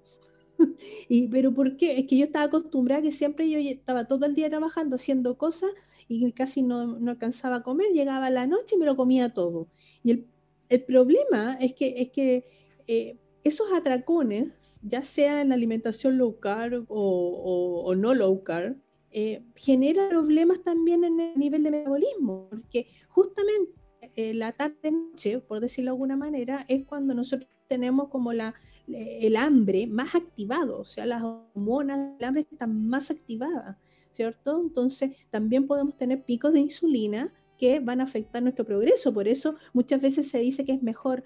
y, pero ¿por qué? Es que yo estaba acostumbrada que siempre yo estaba todo el día trabajando, haciendo cosas y casi no, no alcanzaba a comer, llegaba la noche y me lo comía todo. Y el, el problema es que, es que eh, esos atracones, ya sea en alimentación low carb o, o, no low carb, eh, generan problemas también en el nivel de metabolismo, porque justamente eh, la tarde-noche, por decirlo de alguna manera, es cuando nosotros tenemos como la, el hambre más activado, o sea, las hormonas del hambre están más activadas, ¿cierto? Entonces, también podemos tener picos de insulina que van a afectar nuestro progreso. Por eso muchas veces se dice que es mejor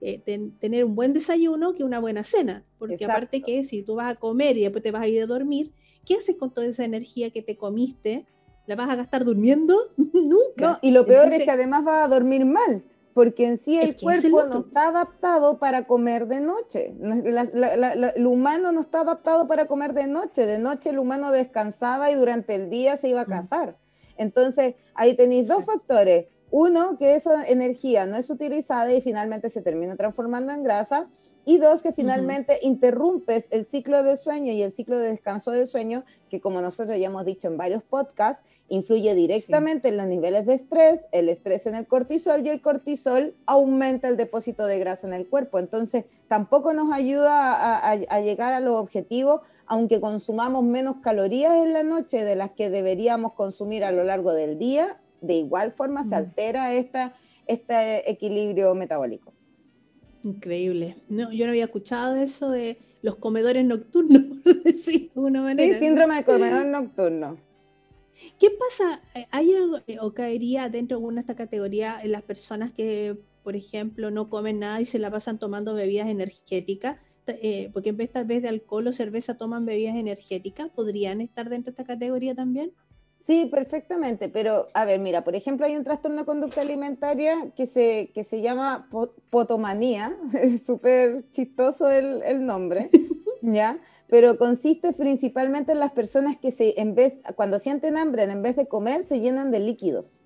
eh, tener un buen desayuno que una buena cena, porque aparte que si tú vas a comer y después te vas a ir a dormir, ¿qué haces con toda esa energía que te comiste? ¿La vas a gastar durmiendo? Nunca. No, y lo peor es que además vas a dormir mal porque en sí el cuerpo no está adaptado para comer de noche. el humano no está adaptado para comer de noche. De noche el humano descansaba y durante el día se iba a mm. cazar. Entonces, ahí tenéis dos factores. Uno, que esa energía no es utilizada y finalmente se termina transformando en grasa y dos, que finalmente interrumpes el ciclo de sueño y el ciclo de descanso del sueño, que como nosotros ya hemos dicho en varios podcasts, influye directamente en los niveles de estrés, el estrés en el cortisol y el cortisol aumenta el depósito de grasa en el cuerpo. Entonces, tampoco nos ayuda a, llegar a los objetivos, aunque consumamos menos calorías en la noche de las que deberíamos consumir a lo largo del día, de igual forma se altera esta, este equilibrio metabólico. Increíble. No, yo no había escuchado eso de los comedores nocturnos, por decirlo de alguna manera. Sí, síndrome de comedor nocturno. ¿Qué pasa? ¿Hay algo eh, o caería dentro de alguna de esta categoría en las personas que, por ejemplo, no comen nada y se la pasan tomando bebidas energéticas? Eh, porque en vez tal vez de alcohol o cerveza toman bebidas energéticas, ¿podrían estar dentro de esta categoría también? Sí, perfectamente, pero a ver, mira, por ejemplo, hay un trastorno de conducta alimentaria que se, que se llama potomanía, es súper chistoso el, el nombre, ¿ya? Pero consiste principalmente en las personas que se, en vez, cuando sienten hambre, en vez de comer, se llenan de líquidos,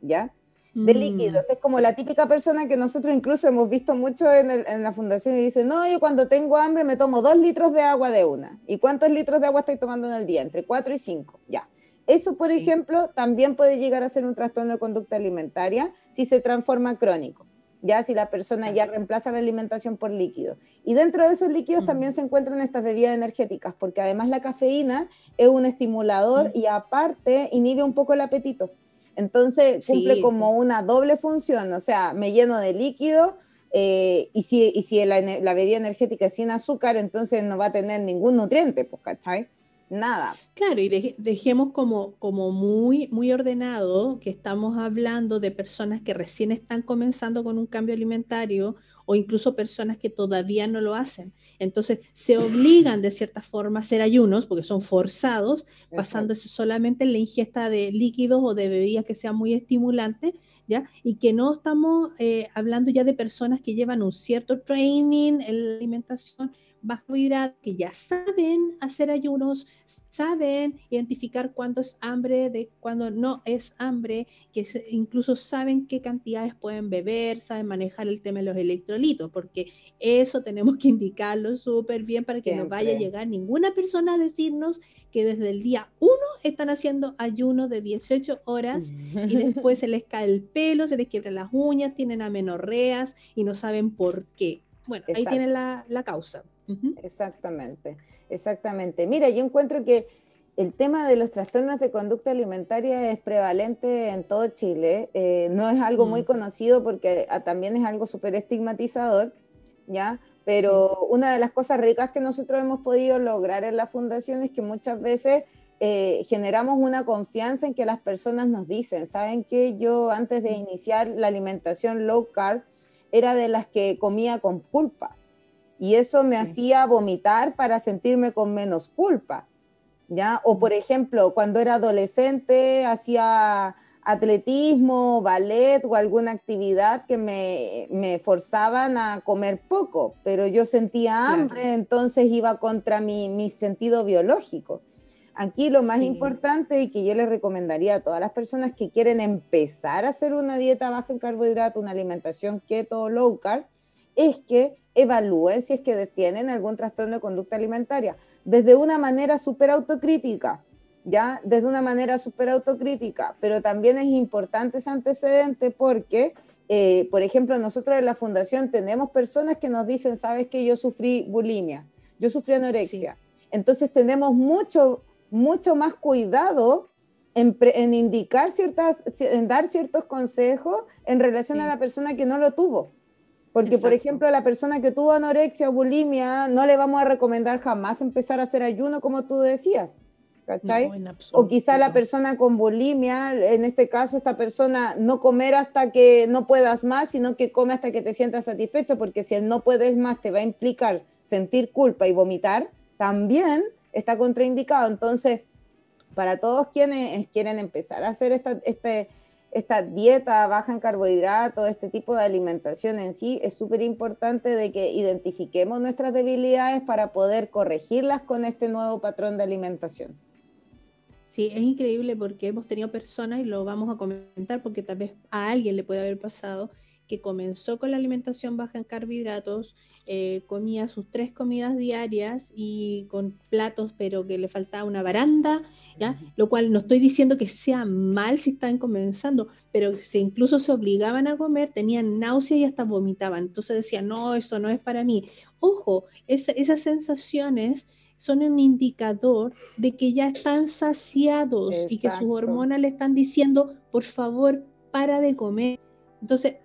¿ya? De mm, líquidos. Es como la típica persona que nosotros incluso hemos visto mucho en, en, la fundación y dice, no, yo cuando tengo hambre me tomo dos litros de agua de una. ¿Y cuántos litros de agua estoy tomando en el día? Entre cuatro y cinco, ya. Eso, por ejemplo, también puede llegar a ser un trastorno de conducta alimentaria si se transforma crónico, ya si la persona ya reemplaza la alimentación por líquidos. Y dentro de esos líquidos mm. también se encuentran estas bebidas energéticas, porque además la cafeína es un estimulador mm. y aparte inhibe un poco el apetito. Entonces cumple como una doble función, o sea, me lleno de líquido, eh, y si, y si la, la, bebida energética es sin azúcar, entonces no va a tener ningún nutriente, pues, ¿cachai? Nada. Claro, y dejemos como, como muy, muy ordenado que estamos hablando de personas que recién están comenzando con un cambio alimentario o incluso personas que todavía no lo hacen. Entonces se obligan de cierta forma a hacer ayunos porque son forzados, basándose solamente en la ingesta de líquidos o de bebidas que sean muy estimulantes, ¿ya? Y que no estamos eh, hablando ya de personas que llevan un cierto training en la alimentación, bajo hidrato, que ya saben hacer ayunos, saben identificar cuándo es hambre, de cuándo no es hambre, que incluso saben qué cantidades pueden beber, saben manejar el tema de los electrolitos, porque eso tenemos que indicarlo súper bien para que no vaya a llegar ninguna persona a decirnos que desde el día 1 están haciendo ayuno de 18 horas y después se les cae el pelo, se les quiebra las uñas, tienen amenorreas y no saben por qué. Bueno, ahí tienen la, la causa. Exactamente, exactamente. Mira, yo encuentro que el tema de los trastornos de conducta alimentaria es prevalente en todo Chile. Eh, no es algo muy mm. conocido porque ah, también es algo súper estigmatizador, ¿ya? Pero una de las cosas ricas que nosotros hemos podido lograr en la fundación es que muchas veces eh, generamos una confianza en que las personas nos dicen, ¿saben que Yo antes de iniciar la alimentación low carb era de las que comía con culpa y eso me hacía vomitar para sentirme con menos culpa. ¿Ya? O por ejemplo, cuando era adolescente hacía atletismo, ballet o alguna actividad que me, me forzaban a comer poco, pero yo sentía hambre, entonces iba contra mi, mi, sentido biológico. Aquí lo más importante y que yo les recomendaría a todas las personas que quieren empezar a hacer una dieta baja en carbohidratos, una alimentación keto o low carb, es que evalúen si es que tienen algún trastorno de conducta alimentaria, desde una manera súper autocrítica, ¿ya? Desde una manera súper autocrítica, pero también es importante ese antecedente porque, eh, por ejemplo, nosotros en la fundación tenemos personas que nos dicen, sabes que yo sufrí bulimia, yo sufrí anorexia. Entonces tenemos mucho, mucho más cuidado en, indicar ciertas, en dar ciertos consejos en relación a la persona que no lo tuvo. Porque, por ejemplo, a la persona que tuvo anorexia o bulimia, no le vamos a recomendar jamás empezar a hacer ayuno, como tú decías. ¿Cachai? o quizá la persona con bulimia, en este caso, esta persona no comer hasta que no puedas más, sino que come hasta que te sientas satisfecho, porque si él no puedes más te va a implicar sentir culpa y vomitar, también está contraindicado. Entonces, para todos quienes quieren empezar a hacer esta, este, esta dieta baja en carbohidratos, este tipo de alimentación en sí, es súper importante de que identifiquemos nuestras debilidades para poder corregirlas con este nuevo patrón de alimentación. Sí, es increíble porque hemos tenido personas, y lo vamos a comentar porque tal vez a alguien le puede haber pasado, que comenzó con la alimentación baja en carbohidratos, eh, comía sus tres comidas diarias y con platos, pero que le faltaba una baranda, ¿ya? Lo cual no estoy diciendo que sea mal si están comenzando, pero si incluso se obligaban a comer, tenían náusea y hasta vomitaban. Entonces decían, no, esto no es para mí. Ojo, esas sensaciones son un indicador de que ya están saciados y que sus hormonas le están diciendo, por favor, para de comer. Entonces,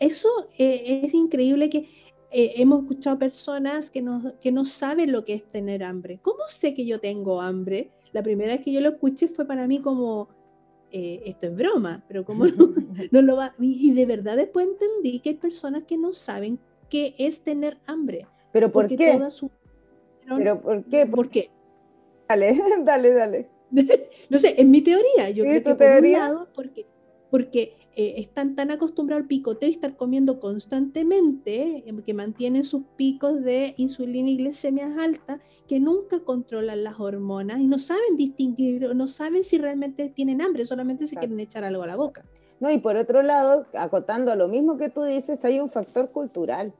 eso eh, es increíble que eh, hemos escuchado personas que no, que no saben lo que es tener hambre. ¿Cómo sé que yo tengo hambre? La primera vez que yo lo escuché fue para mí como, esto es broma, pero como no, lo va? Y, de verdad después entendí que hay personas que no saben qué es tener hambre. ¿Pero por qué? ¿Pero por qué? ¿Por qué? Dale, dale, dale. no sé, es mi teoría. Yo creo que por un lado, porque, porque eh, están tan acostumbrados al picoteo y estar comiendo constantemente, eh, que mantienen sus picos de insulina y glicemias altas, que nunca controlan las hormonas y no saben distinguir, no saben si realmente tienen hambre, solamente se quieren echar algo a la boca. No, y por otro lado, acotando a lo mismo que tú dices, hay un factor cultural,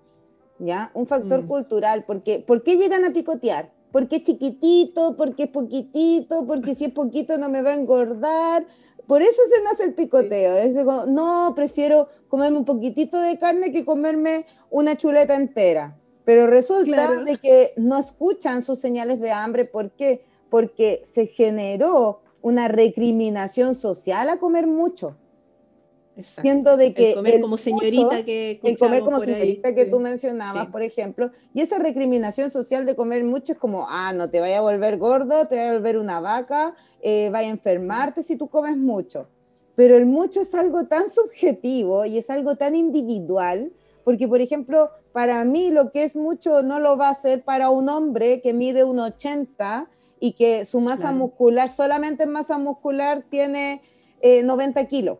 ¿ya? Un factor mm. cultural, porque ¿por qué llegan a picotear? Porque es chiquitito, porque es poquitito, porque si es poquito no me va a engordar, por eso se nace el picoteo. Es no, prefiero comerme un poquitito de carne que comerme una chuleta entera. Pero resulta de que no escuchan sus señales de hambre. ¿Por qué? Porque se generó una recriminación social a comer mucho. Siendo de que el comer como señorita que el comer como señorita que tú mencionabas, por ejemplo, y esa recriminación social de comer mucho es como, ah, no te vaya a volver gordo, te vaya a volver una vaca, eh, vaya a enfermarte si tú comes mucho. Pero el mucho es algo tan subjetivo y es algo tan individual, Porque, por ejemplo, para mí lo que es mucho no lo va a ser para un hombre que mide un 80 y que su masa muscular, solamente en masa muscular, tiene 90 eh, kilos.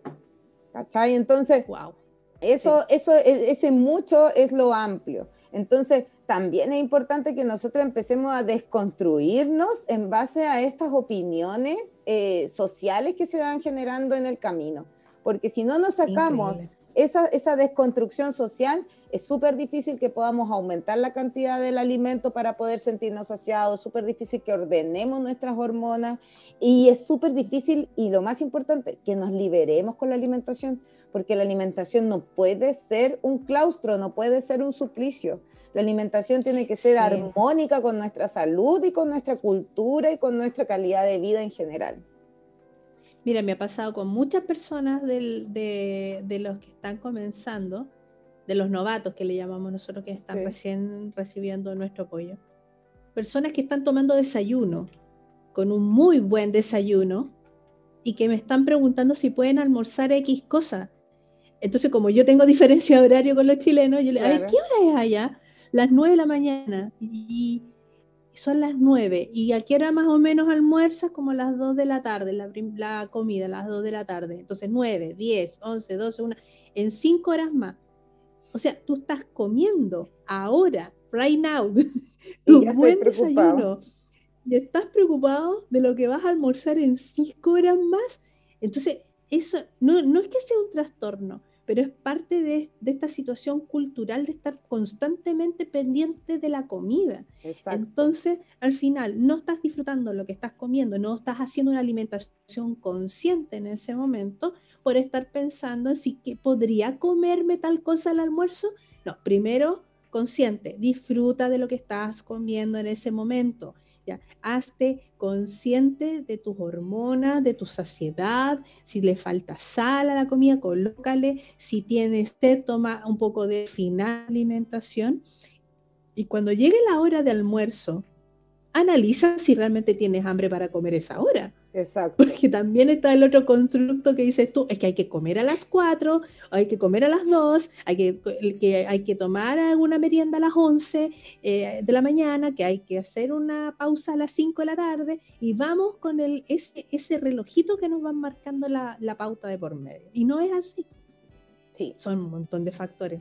¿Cachai? Entonces, wow. eso, eso, e, ese mucho es lo amplio. Entonces, también es importante que nosotros empecemos a desconstruirnos en base a estas opiniones eh, sociales que se van generando en el camino. Porque si no nos sacamos esa, esa, desconstrucción social, es súper difícil que podamos aumentar la cantidad del alimento para poder sentirnos saciados, súper difícil que ordenemos nuestras hormonas y es súper difícil y lo más importante, que nos liberemos con la alimentación, porque la alimentación no puede ser un claustro, no puede ser un suplicio la alimentación tiene que ser armónica con nuestra salud y con nuestra cultura y con nuestra calidad de vida en general. Mira, me ha pasado con muchas personas de, los que están comenzando, de los novatos que le llamamos nosotros, que están recién recibiendo nuestro apoyo. Personas que están tomando desayuno, con un muy buen desayuno, y que me están preguntando si pueden almorzar X cosa. Entonces, como yo tengo diferencia de horario con los chilenos, yo le digo, ¿qué hora es allá? las 9 de la mañana y son las 9 y aquí era más o menos almuerzas como las 2 de la tarde, la, la, comida, las 2 de la tarde. Entonces 9, 10, 11, 12, 1, en 5 horas más. O sea, tú estás comiendo ahora, right now, tu buen desayuno. Y estás preocupado de lo que vas a almorzar en 5 horas más. Entonces, eso no, no es que sea un trastorno, pero es parte de, esta situación cultural de estar constantemente pendiente de la comida. Entonces, al final, no estás disfrutando lo que estás comiendo, no estás haciendo una alimentación consciente en ese momento por estar pensando en si que podría comerme tal cosa al almuerzo. No, primero, consciente, disfruta de lo que estás comiendo en ese momento hazte consciente de tus hormonas, de tu saciedad. Si le falta sal a la comida, colócale. Si tienes sed, toma un poco de final alimentación. Y cuando llegue la hora de almuerzo, analiza si realmente tienes hambre para comer esa hora. Exacto. Porque también está el otro constructo que dices tú, es que hay que comer a las 4, hay que comer a las 2, hay que, que hay que tomar alguna merienda a las 11 eh, de la mañana, que hay que hacer una pausa a las 5 de la tarde y vamos con el, ese, ese relojito que nos van marcando la, la pauta de por medio. Y no es así. Sí. Son un montón de factores.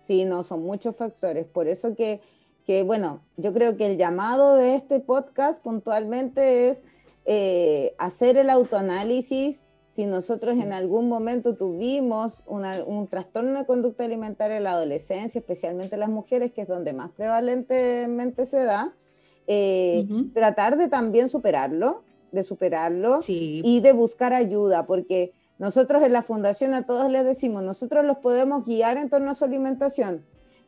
Sí, no, son muchos factores. Por eso que, que, bueno, yo creo que el llamado de este podcast puntualmente es eh, hacer el autoanálisis si nosotros en algún momento tuvimos un trastorno de conducta alimentaria en la adolescencia, especialmente las mujeres, que es donde más prevalentemente se da, eh, tratar de también superarlo, de superarlo y de buscar ayuda, porque nosotros en la fundación a todos les decimos, nosotros los podemos guiar en torno a su alimentación,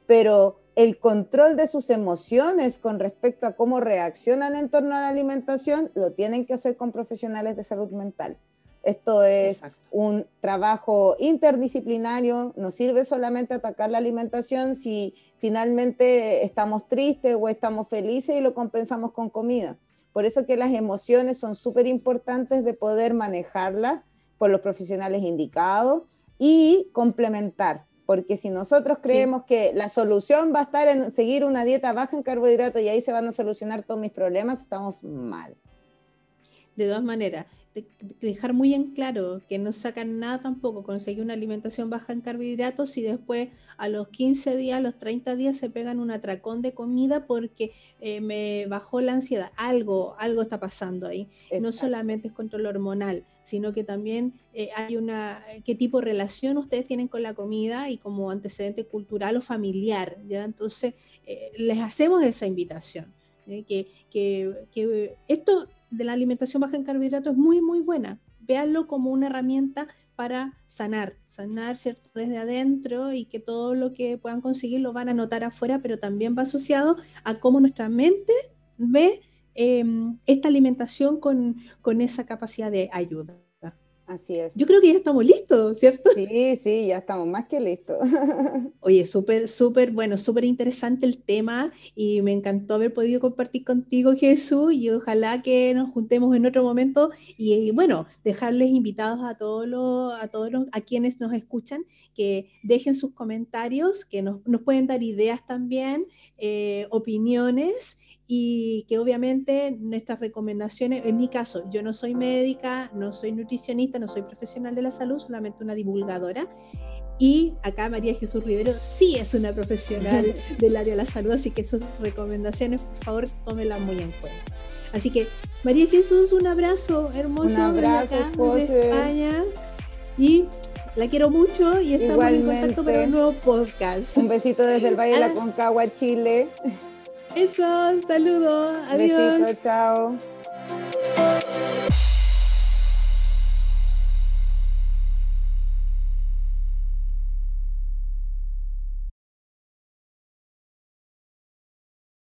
pero el control de sus emociones con respecto a cómo reaccionan en torno a la alimentación lo tienen que hacer con profesionales de salud mental. Esto es un trabajo interdisciplinario, no sirve solamente atacar la alimentación si finalmente estamos tristes o estamos felices y lo compensamos con comida. Por eso que las emociones son súper importantes de poder manejarlas por los profesionales indicados y complementar porque si nosotros creemos que la solución va a estar en seguir una dieta baja en carbohidratos y ahí se van a solucionar todos mis problemas, estamos mal. De todas maneras, dejar muy en claro que no sacan nada tampoco conseguir una alimentación baja en carbohidratos y después a los 15 días, a los 30 días se pegan un atracón de comida porque eh, me bajó la ansiedad. Algo, algo está pasando ahí. No solamente es control hormonal, sino que también eh, hay una, qué tipo de relación ustedes tienen con la comida y como antecedente cultural o familiar. ¿ya? Entonces, eh, les hacemos esa invitación. Que, que, que esto de la alimentación baja en carbohidratos es muy, muy buena. Véanlo como una herramienta para sanar, sanar ¿cierto? desde adentro y que todo lo que puedan conseguir lo van a notar afuera, pero también va asociado a cómo nuestra mente ve em, esta alimentación con, con, esa capacidad de ayuda. Así es. Yo creo que ya estamos listos, ¿cierto? Sí, sí, ya estamos más que listos. Oye, súper, súper, bueno, súper interesante el tema y me encantó haber podido compartir contigo, Jesús, y ojalá que nos juntemos en otro momento y, bueno, dejarles invitados a todos los, a todos los, a quienes nos escuchan, que dejen sus comentarios, que nos, nos pueden dar ideas también, eh, opiniones y que obviamente nuestras recomendaciones, en mi caso, yo no soy médica, no soy nutricionista, no soy profesional de la salud, solamente una divulgadora. Y acá María Jesús Rivero sí es una profesional del área de la salud, así que sus recomendaciones, por favor, tómenlas muy en cuenta. Así que, María Jesús, un abrazo hermoso un abrazo, desde España. Y la quiero mucho y estamos en contacto para un nuevo podcast. Un besito desde el Valle de la ah. Concagua, Chile. Eso, saludos, adiós. Besito, chao.